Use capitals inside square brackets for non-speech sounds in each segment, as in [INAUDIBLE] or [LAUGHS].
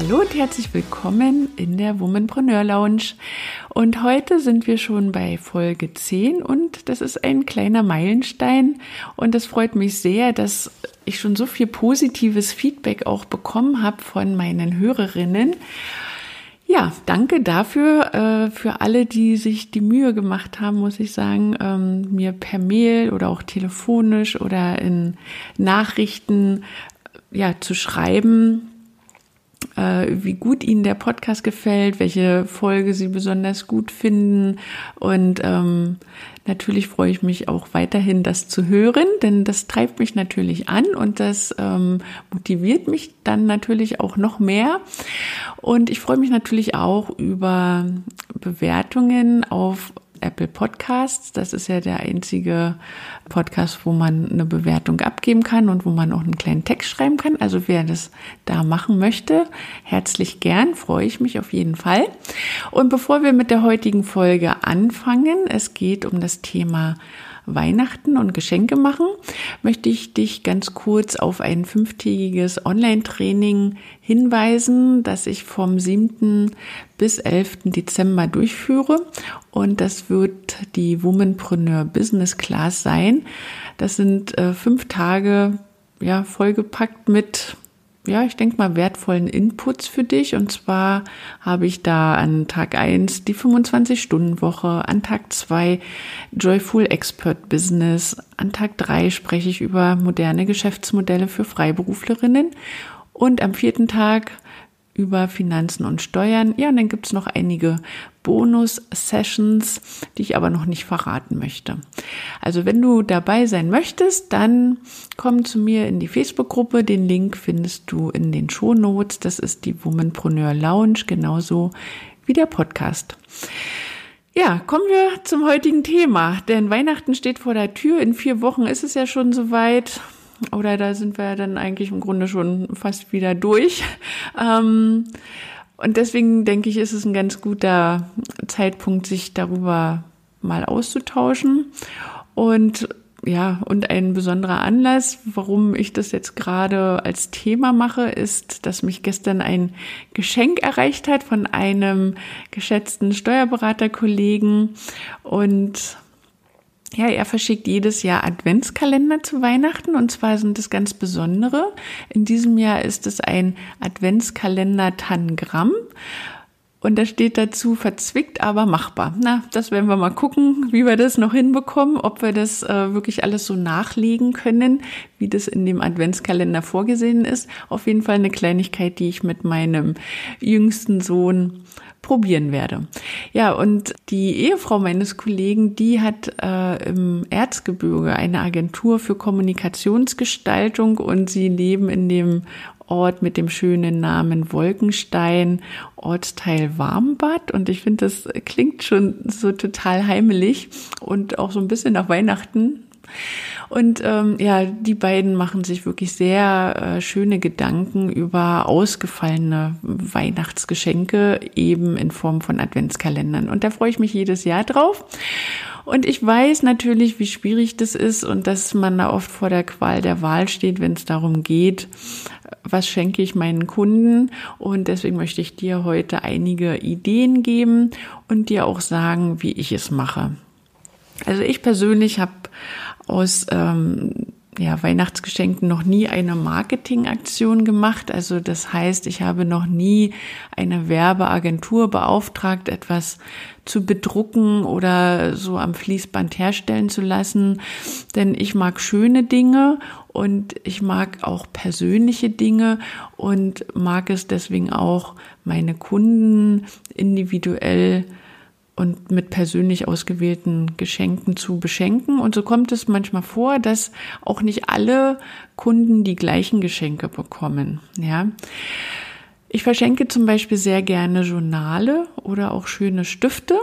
Hallo und herzlich willkommen in der Womanpreneur Lounge. Und heute sind wir schon bei Folge 10 und das ist ein kleiner Meilenstein. Und es freut mich sehr, dass ich schon so viel positives Feedback auch bekommen habe von meinen Hörerinnen. Ja, danke dafür, äh, für alle, die sich die Mühe gemacht haben, muss ich sagen, ähm, mir per Mail oder auch telefonisch oder in Nachrichten ja, zu schreiben, wie gut Ihnen der Podcast gefällt, welche Folge Sie besonders gut finden. Und ähm, natürlich freue ich mich auch weiterhin, das zu hören, denn das treibt mich natürlich an und das ähm, motiviert mich dann natürlich auch noch mehr. Und ich freue mich natürlich auch über Bewertungen auf Apple Podcasts. Das ist ja der einzige Podcast, wo man eine Bewertung abgeben kann und wo man auch einen kleinen Text schreiben kann. Also wer das da machen möchte, herzlich gern, freue ich mich auf jeden Fall. Und bevor wir mit der heutigen Folge anfangen, es geht um das Thema Weihnachten und Geschenke machen, möchte ich dich ganz kurz auf ein fünftägiges Online-Training hinweisen, das ich vom 7. bis 11. Dezember durchführe. Und das wird die Womanpreneur Business Class sein. Das sind äh, fünf Tage, ja, vollgepackt mit ja, ich denke mal, wertvollen Inputs für dich. Und zwar habe ich da an Tag eins die 25-Stunden-Woche, an Tag zwei Joyful Expert Business, an Tag drei spreche ich über moderne Geschäftsmodelle für Freiberuflerinnen und am vierten Tag über Finanzen und Steuern. Ja, und dann gibt's noch einige Bonus-Sessions, die ich aber noch nicht verraten möchte. Also wenn du dabei sein möchtest, dann komm zu mir in die Facebook-Gruppe. Den Link findest du in den Show Notes. Das ist die Womanpreneur Lounge, genauso wie der Podcast. Ja, kommen wir zum heutigen Thema, denn Weihnachten steht vor der Tür. In vier Wochen ist es ja schon soweit oder da sind wir dann eigentlich im Grunde schon fast wieder durch. Ähm, und deswegen denke ich, ist es ein ganz guter Zeitpunkt, sich darüber mal auszutauschen. Und ja, und ein besonderer Anlass, warum ich das jetzt gerade als Thema mache, ist, dass mich gestern ein Geschenk erreicht hat von einem geschätzten Steuerberaterkollegen und ja, er verschickt jedes Jahr Adventskalender zu Weihnachten und zwar sind es ganz besondere. In diesem Jahr ist es ein Adventskalender Tangramm. Und da steht dazu verzwickt, aber machbar. Na, das werden wir mal gucken, wie wir das noch hinbekommen, ob wir das äh, wirklich alles so nachlegen können, wie das in dem Adventskalender vorgesehen ist. Auf jeden Fall eine Kleinigkeit, die ich mit meinem jüngsten Sohn probieren werde. Ja, und die Ehefrau meines Kollegen, die hat äh, im Erzgebirge eine Agentur für Kommunikationsgestaltung und sie leben in dem Ort mit dem schönen Namen Wolkenstein, Ortsteil Warmbad. Und ich finde, das klingt schon so total heimelig und auch so ein bisschen nach Weihnachten. Und ähm, ja, die beiden machen sich wirklich sehr äh, schöne Gedanken über ausgefallene Weihnachtsgeschenke, eben in Form von Adventskalendern. Und da freue ich mich jedes Jahr drauf. Und ich weiß natürlich, wie schwierig das ist und dass man da oft vor der Qual der Wahl steht, wenn es darum geht, was schenke ich meinen Kunden. Und deswegen möchte ich dir heute einige Ideen geben und dir auch sagen, wie ich es mache. Also ich persönlich habe aus ähm, ja, Weihnachtsgeschenken noch nie eine Marketingaktion gemacht. Also das heißt, ich habe noch nie eine Werbeagentur beauftragt, etwas zu bedrucken oder so am Fließband herstellen zu lassen. Denn ich mag schöne Dinge und ich mag auch persönliche Dinge und mag es deswegen auch, meine Kunden individuell und mit persönlich ausgewählten Geschenken zu beschenken. Und so kommt es manchmal vor, dass auch nicht alle Kunden die gleichen Geschenke bekommen. Ja. Ich verschenke zum Beispiel sehr gerne Journale oder auch schöne Stifte.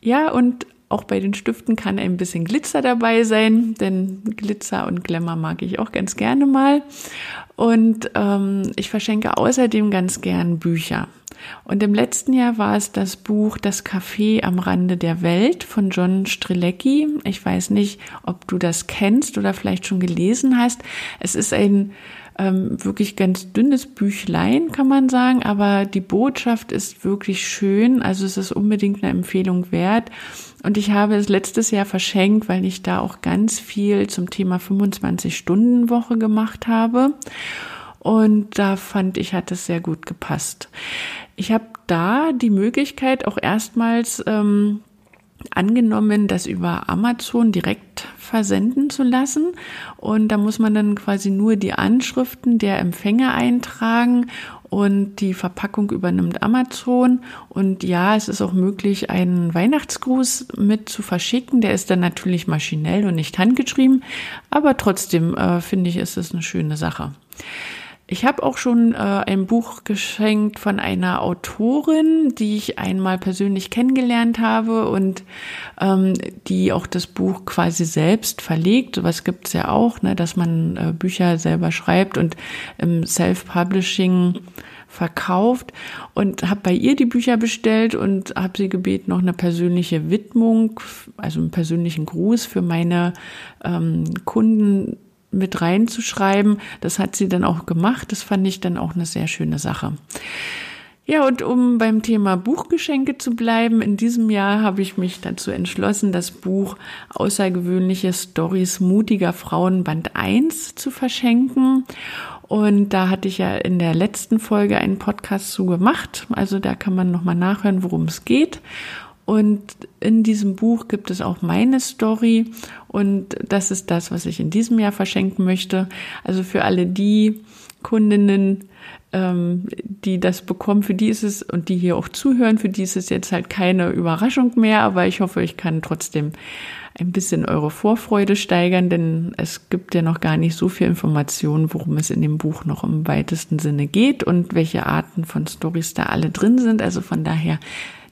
Ja, und auch bei den Stiften kann ein bisschen Glitzer dabei sein, denn Glitzer und Glamour mag ich auch ganz gerne mal. Und ähm, ich verschenke außerdem ganz gern Bücher. Und im letzten Jahr war es das Buch Das Café am Rande der Welt von John Strilecki. Ich weiß nicht, ob du das kennst oder vielleicht schon gelesen hast. Es ist ein ähm, wirklich ganz dünnes Büchlein, kann man sagen, aber die Botschaft ist wirklich schön. Also es ist unbedingt eine Empfehlung wert. Und ich habe es letztes Jahr verschenkt, weil ich da auch ganz viel zum Thema 25-Stunden-Woche gemacht habe. Und da fand ich, hat es sehr gut gepasst. Ich habe da die Möglichkeit auch erstmals ähm, angenommen, das über Amazon direkt versenden zu lassen. Und da muss man dann quasi nur die Anschriften der Empfänger eintragen und die Verpackung übernimmt Amazon. Und ja, es ist auch möglich, einen Weihnachtsgruß mit zu verschicken. Der ist dann natürlich maschinell und nicht handgeschrieben, aber trotzdem äh, finde ich, ist es eine schöne Sache. Ich habe auch schon äh, ein Buch geschenkt von einer Autorin, die ich einmal persönlich kennengelernt habe und ähm, die auch das Buch quasi selbst verlegt. Was gibt's ja auch, ne, dass man äh, Bücher selber schreibt und im Self-Publishing verkauft und habe bei ihr die Bücher bestellt und habe sie gebeten, noch eine persönliche Widmung, also einen persönlichen Gruß für meine ähm, Kunden mit reinzuschreiben. Das hat sie dann auch gemacht. Das fand ich dann auch eine sehr schöne Sache. Ja, und um beim Thema Buchgeschenke zu bleiben, in diesem Jahr habe ich mich dazu entschlossen, das Buch Außergewöhnliche Stories mutiger Frauen Band 1 zu verschenken. Und da hatte ich ja in der letzten Folge einen Podcast zu gemacht. Also da kann man nochmal nachhören, worum es geht. Und in diesem Buch gibt es auch meine Story und das ist das, was ich in diesem Jahr verschenken möchte. Also für alle die Kundinnen, ähm, die das bekommen, für die ist es und die hier auch zuhören, für die ist es jetzt halt keine Überraschung mehr, aber ich hoffe, ich kann trotzdem ein bisschen eure Vorfreude steigern, denn es gibt ja noch gar nicht so viel Informationen, worum es in dem Buch noch im weitesten Sinne geht und welche Arten von Stories da alle drin sind. Also von daher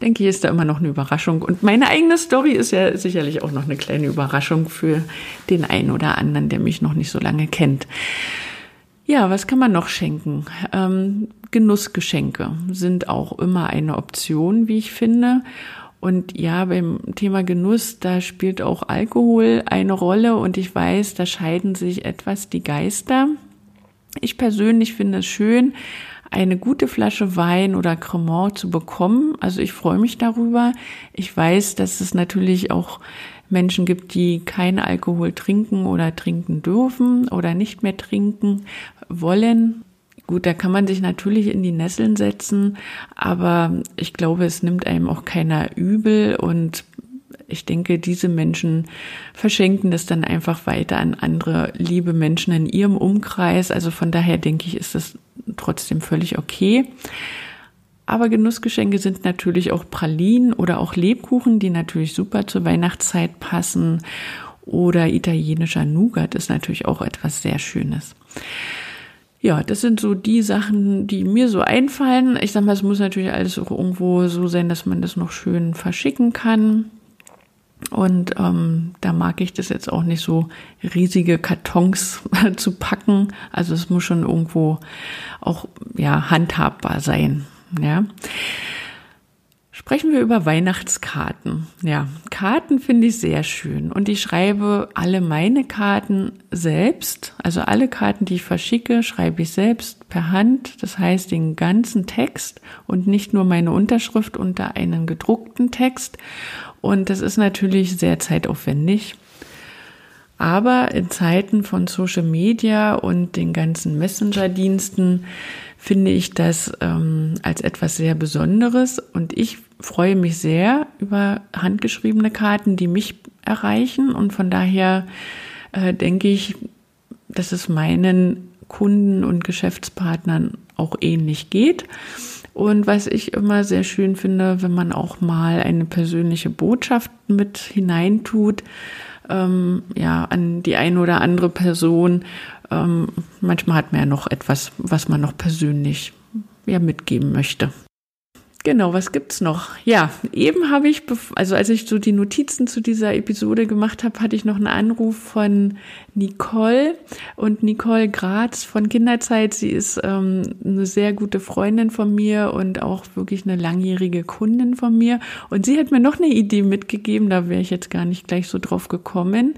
denke ich, ist da immer noch eine Überraschung. Und meine eigene Story ist ja sicherlich auch noch eine kleine Überraschung für den einen oder anderen, der mich noch nicht so lange kennt. Ja, was kann man noch schenken? Ähm, Genussgeschenke sind auch immer eine Option, wie ich finde. Und ja, beim Thema Genuss, da spielt auch Alkohol eine Rolle und ich weiß, da scheiden sich etwas die Geister. Ich persönlich finde es schön, eine gute Flasche Wein oder Cremant zu bekommen. Also ich freue mich darüber. Ich weiß, dass es natürlich auch Menschen gibt, die keinen Alkohol trinken oder trinken dürfen oder nicht mehr trinken wollen. Gut, da kann man sich natürlich in die Nesseln setzen, aber ich glaube, es nimmt einem auch keiner übel und ich denke, diese Menschen verschenken das dann einfach weiter an andere liebe Menschen in ihrem Umkreis. Also von daher denke ich, ist das trotzdem völlig okay. Aber Genussgeschenke sind natürlich auch Pralinen oder auch Lebkuchen, die natürlich super zur Weihnachtszeit passen. Oder italienischer Nougat ist natürlich auch etwas sehr Schönes. Ja, das sind so die Sachen, die mir so einfallen. Ich sag mal, es muss natürlich alles auch irgendwo so sein, dass man das noch schön verschicken kann. Und ähm, da mag ich das jetzt auch nicht so riesige Kartons [LAUGHS] zu packen. Also es muss schon irgendwo auch ja handhabbar sein. Ja. Sprechen wir über Weihnachtskarten. Ja, Karten finde ich sehr schön und ich schreibe alle meine Karten selbst. Also alle Karten, die ich verschicke, schreibe ich selbst per Hand. Das heißt den ganzen Text und nicht nur meine Unterschrift unter einen gedruckten Text. Und das ist natürlich sehr zeitaufwendig. Aber in Zeiten von Social Media und den ganzen Messenger-Diensten finde ich das ähm, als etwas sehr Besonderes. Und ich freue mich sehr über handgeschriebene Karten, die mich erreichen. Und von daher äh, denke ich, dass es meinen Kunden und Geschäftspartnern auch ähnlich geht. Und was ich immer sehr schön finde, wenn man auch mal eine persönliche Botschaft mit hineintut, ähm, ja, an die eine oder andere Person. Ähm, manchmal hat man ja noch etwas, was man noch persönlich ja mitgeben möchte. Genau, was gibt's noch? Ja, eben habe ich, also als ich so die Notizen zu dieser Episode gemacht habe, hatte ich noch einen Anruf von Nicole und Nicole Graz von Kinderzeit. Sie ist ähm, eine sehr gute Freundin von mir und auch wirklich eine langjährige Kundin von mir. Und sie hat mir noch eine Idee mitgegeben, da wäre ich jetzt gar nicht gleich so drauf gekommen,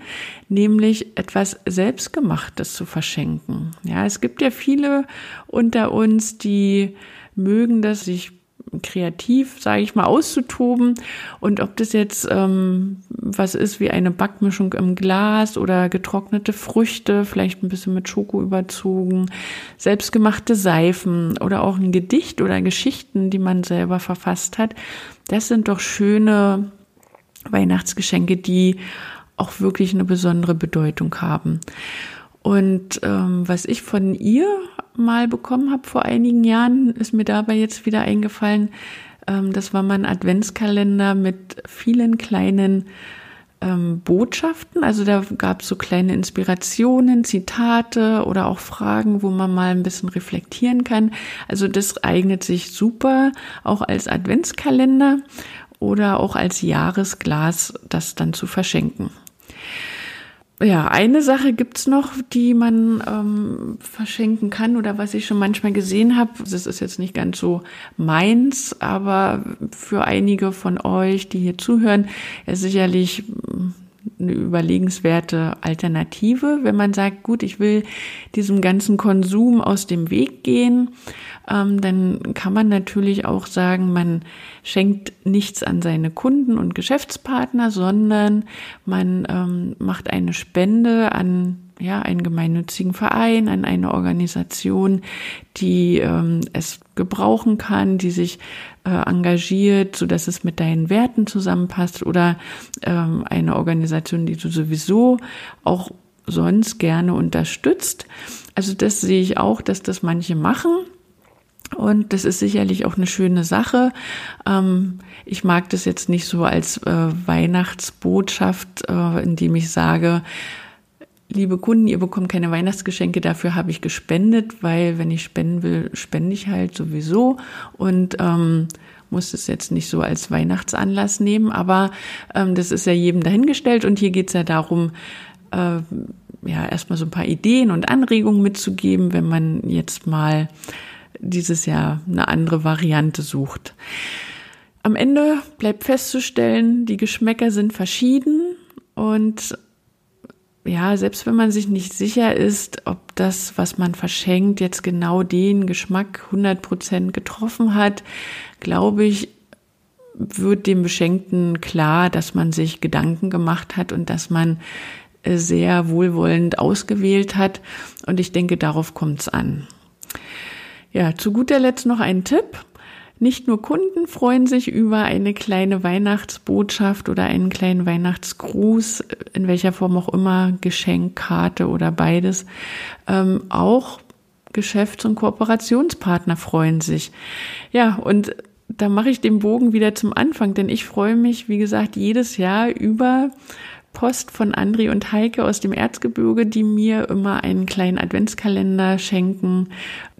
nämlich etwas Selbstgemachtes zu verschenken. Ja, es gibt ja viele unter uns, die mögen das, sich kreativ, sage ich mal, auszutoben. Und ob das jetzt ähm, was ist wie eine Backmischung im Glas oder getrocknete Früchte, vielleicht ein bisschen mit Schoko überzogen, selbstgemachte Seifen oder auch ein Gedicht oder Geschichten, die man selber verfasst hat, das sind doch schöne Weihnachtsgeschenke, die auch wirklich eine besondere Bedeutung haben. Und ähm, was ich von ihr mal bekommen habe vor einigen Jahren, ist mir dabei jetzt wieder eingefallen. Ähm, das war mein Adventskalender mit vielen kleinen ähm, Botschaften. Also da gab es so kleine Inspirationen, Zitate oder auch Fragen, wo man mal ein bisschen reflektieren kann. Also das eignet sich super auch als Adventskalender oder auch als Jahresglas, das dann zu verschenken ja, eine Sache gibt's noch, die man ähm, verschenken kann oder was ich schon manchmal gesehen habe. Das ist jetzt nicht ganz so meins, aber für einige von euch, die hier zuhören, ist sicherlich eine überlegenswerte Alternative, wenn man sagt, gut, ich will diesem ganzen Konsum aus dem Weg gehen, ähm, dann kann man natürlich auch sagen, man schenkt nichts an seine Kunden und Geschäftspartner, sondern man ähm, macht eine Spende an ja, einen gemeinnützigen Verein, an eine Organisation, die ähm, es gebrauchen kann, die sich äh, engagiert, so dass es mit deinen Werten zusammenpasst oder ähm, eine Organisation, die du sowieso auch sonst gerne unterstützt. Also das sehe ich auch, dass das manche machen. Und das ist sicherlich auch eine schöne Sache. Ähm, ich mag das jetzt nicht so als äh, Weihnachtsbotschaft, äh, indem ich sage, liebe Kunden, ihr bekommt keine Weihnachtsgeschenke, dafür habe ich gespendet, weil wenn ich spenden will, spende ich halt sowieso und ähm, muss es jetzt nicht so als Weihnachtsanlass nehmen, aber ähm, das ist ja jedem dahingestellt und hier geht es ja darum, äh, ja, erstmal so ein paar Ideen und Anregungen mitzugeben, wenn man jetzt mal dieses Jahr eine andere Variante sucht. Am Ende bleibt festzustellen, die Geschmäcker sind verschieden und ja, selbst wenn man sich nicht sicher ist, ob das, was man verschenkt, jetzt genau den Geschmack 100 Prozent getroffen hat, glaube ich, wird dem Beschenkten klar, dass man sich Gedanken gemacht hat und dass man äh, sehr wohlwollend ausgewählt hat. Und ich denke, darauf kommt es an. Ja, zu guter Letzt noch ein Tipp. Nicht nur Kunden freuen sich über eine kleine Weihnachtsbotschaft oder einen kleinen Weihnachtsgruß, in welcher Form auch immer, Geschenkkarte oder beides. Ähm, auch Geschäfts- und Kooperationspartner freuen sich. Ja, und da mache ich den Bogen wieder zum Anfang, denn ich freue mich, wie gesagt, jedes Jahr über Post von Andri und Heike aus dem Erzgebirge, die mir immer einen kleinen Adventskalender schenken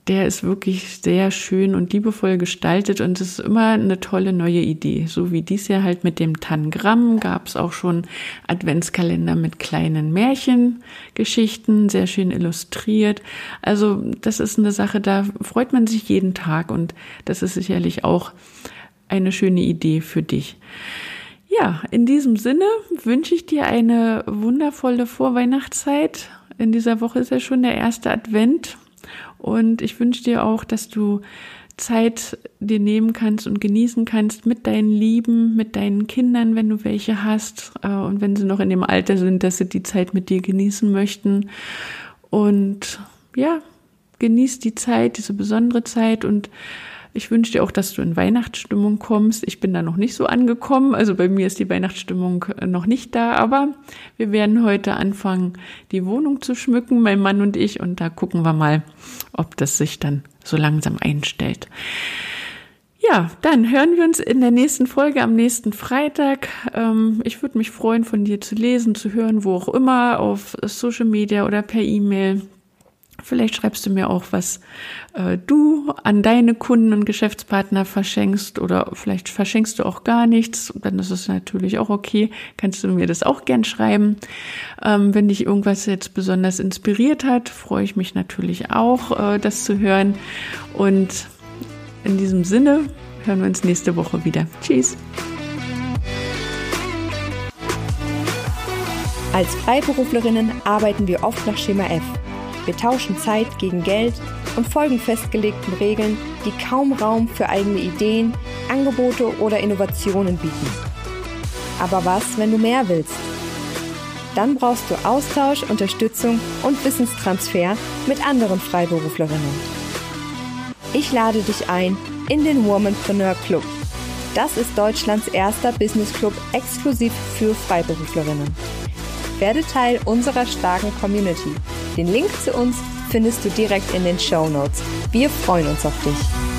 der ist wirklich sehr schön und liebevoll gestaltet und es ist immer eine tolle neue Idee. So wie dies Jahr halt mit dem Tangramm gab es auch schon Adventskalender mit kleinen Märchengeschichten, sehr schön illustriert. Also das ist eine Sache, da freut man sich jeden Tag und das ist sicherlich auch eine schöne Idee für dich. Ja, in diesem Sinne wünsche ich dir eine wundervolle Vorweihnachtszeit. In dieser Woche ist ja schon der erste Advent. Und ich wünsche dir auch, dass du Zeit dir nehmen kannst und genießen kannst mit deinen Lieben, mit deinen Kindern, wenn du welche hast äh, und wenn sie noch in dem Alter sind, dass sie die Zeit mit dir genießen möchten. Und ja, genieß die Zeit, diese besondere Zeit und ich wünsche dir auch, dass du in Weihnachtsstimmung kommst. Ich bin da noch nicht so angekommen. Also bei mir ist die Weihnachtsstimmung äh, noch nicht da, aber wir werden heute anfangen, die Wohnung zu schmücken, mein Mann und ich. Und da gucken wir mal, ob das sich dann so langsam einstellt. Ja, dann hören wir uns in der nächsten Folge am nächsten Freitag. Ähm, ich würde mich freuen, von dir zu lesen, zu hören, wo auch immer, auf Social Media oder per E-Mail. Vielleicht schreibst du mir auch, was äh, du an deine Kunden und Geschäftspartner verschenkst oder vielleicht verschenkst du auch gar nichts. Dann ist es natürlich auch okay. Kannst du mir das auch gern schreiben. Ähm, wenn dich irgendwas jetzt besonders inspiriert hat, freue ich mich natürlich auch, äh, das zu hören. Und in diesem Sinne hören wir uns nächste Woche wieder. Tschüss. Als Freiberuflerinnen arbeiten wir oft nach Schema F. Wir tauschen Zeit gegen Geld und folgen festgelegten Regeln, die kaum Raum für eigene Ideen, Angebote oder Innovationen bieten. Aber was, wenn du mehr willst? Dann brauchst du Austausch, Unterstützung und Wissenstransfer mit anderen Freiberuflerinnen. Ich lade dich ein in den Womanpreneur Club. Das ist Deutschlands erster Business Club exklusiv für Freiberuflerinnen. Werde Teil unserer starken Community. Den Link zu uns findest du direkt in den Show Notes. Wir freuen uns auf dich.